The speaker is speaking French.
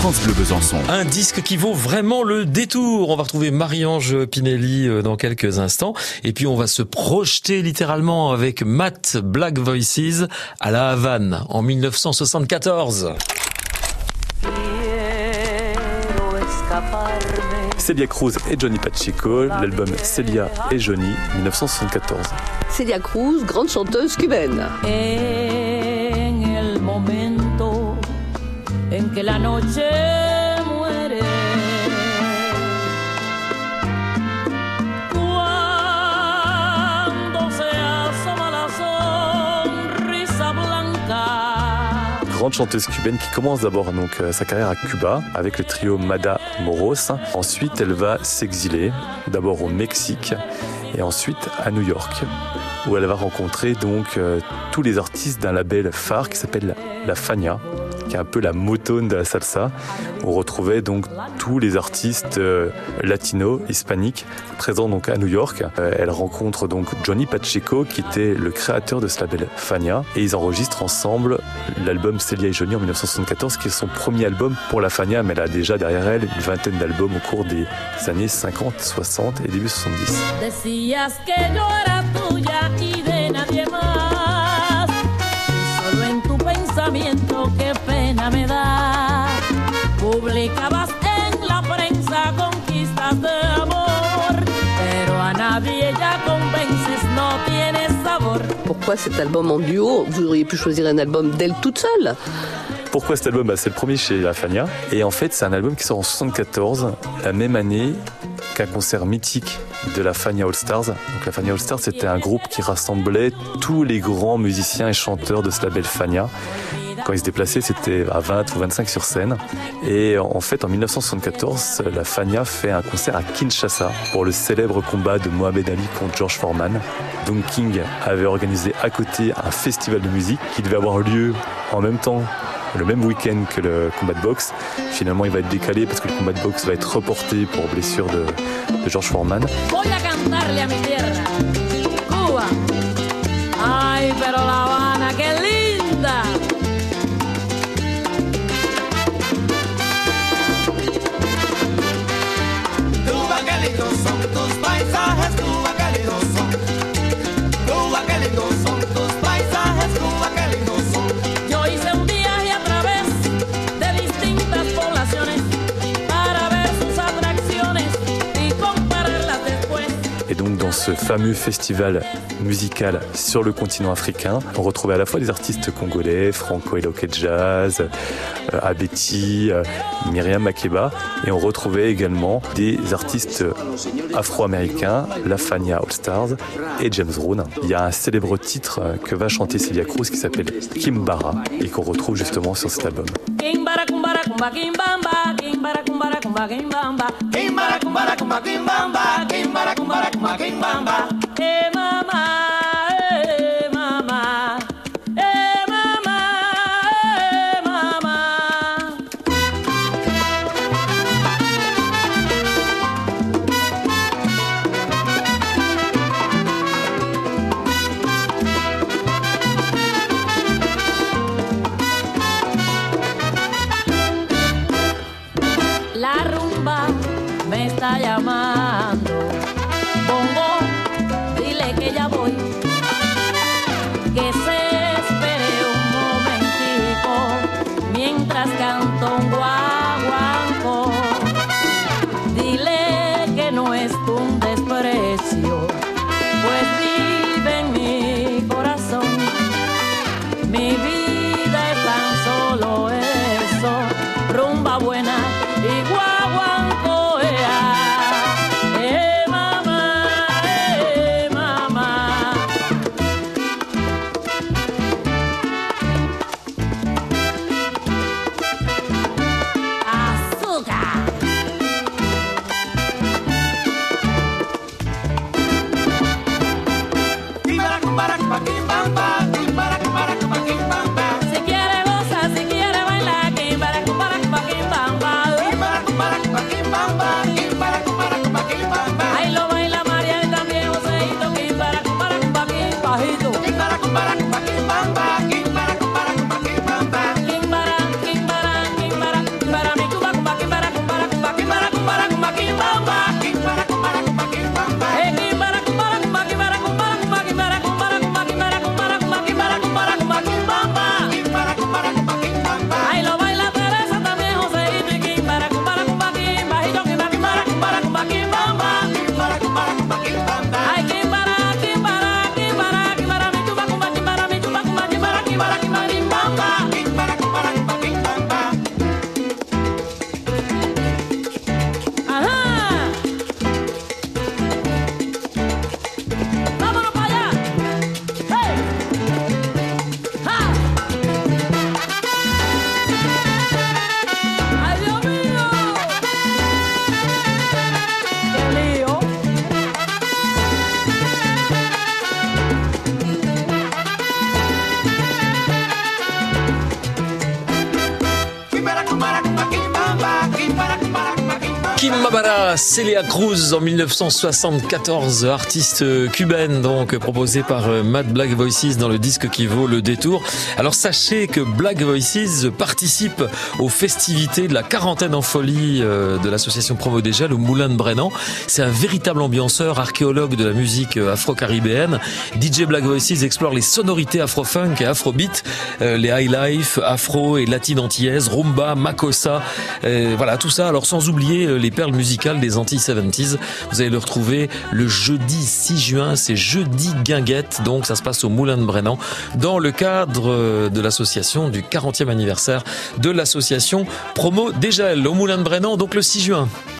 France Bleu Besançon. Un disque qui vaut vraiment le détour. On va retrouver Marie-Ange Pinelli euh, dans quelques instants. Et puis on va se projeter littéralement avec Matt Black Voices à La Havane en 1974. Celia Cruz et Johnny Pacheco, l'album Celia et Johnny, 1974. Celia Cruz, grande chanteuse cubaine. Que la noche muere. Se la blanca. Grande chanteuse cubaine qui commence d'abord donc euh, sa carrière à Cuba avec le trio Mada Moros. Ensuite, elle va s'exiler d'abord au Mexique et ensuite à New York où elle va rencontrer donc euh, tous les artistes d'un label phare qui s'appelle la Fania, qui est un peu la motone de la salsa. On retrouvait donc tous les artistes euh, latinos, hispaniques, présents donc à New York. Euh, elle rencontre donc Johnny Pacheco, qui était le créateur de ce label Fania, et ils enregistrent ensemble l'album Celia et Johnny en 1974, qui est son premier album pour la Fania, mais elle a déjà derrière elle une vingtaine d'albums au cours des années 50, 60 et début 70. Pourquoi cet album en duo Vous auriez pu choisir un album d'elle toute seule. Pourquoi cet album bah, C'est le premier chez La Fania. Et en fait, c'est un album qui sort en 74, la même année qu'un concert mythique de la Fania All Stars. La Fania All Stars, c'était un groupe qui rassemblait tous les grands musiciens et chanteurs de ce label Fania. Quand ils se déplaçaient, c'était à 20 ou 25 sur scène. Et en fait, en 1974, la Fania fait un concert à Kinshasa pour le célèbre combat de Mohamed Ali contre George Foreman. Donc King avait organisé à côté un festival de musique qui devait avoir lieu en même temps le même week-end que le combat de boxe. Finalement, il va être décalé parce que le combat de boxe va être reporté pour blessure de, George Foreman. Dans ce fameux festival musical sur le continent africain, on retrouvait à la fois des artistes congolais, Franco Eloque Jazz, Abeti, euh, Myriam Makeba, et on retrouvait également des artistes afro-américains, la Fania All Stars et James Brown. Il y a un célèbre titre euh, que va chanter Celia Cruz qui s'appelle Kimbara et qu'on retrouve justement sur cet album. Kim Mabara, Celia Cruz en 1974, artiste cubaine donc proposée par euh, Mad Black Voices dans le disque qui vaut le détour. Alors sachez que Black Voices participe aux festivités de la quarantaine en folie euh, de l'association Promo Gels au Moulin de Brennan. C'est un véritable ambianceur, archéologue de la musique euh, afro-caribéenne. DJ Black Voices explore les sonorités afro-funk et afro-beat, les high life, afro et latine antillaise, rumba, makossa, voilà tout ça. Alors sans oublier les perles musicales des anti 70s. Vous allez le retrouver le jeudi 6 juin, c'est jeudi guinguette, donc ça se passe au Moulin de Brennan, dans le cadre de l'association du 40e anniversaire de l'association Promo Dégel au Moulin de Brennan, donc le 6 juin.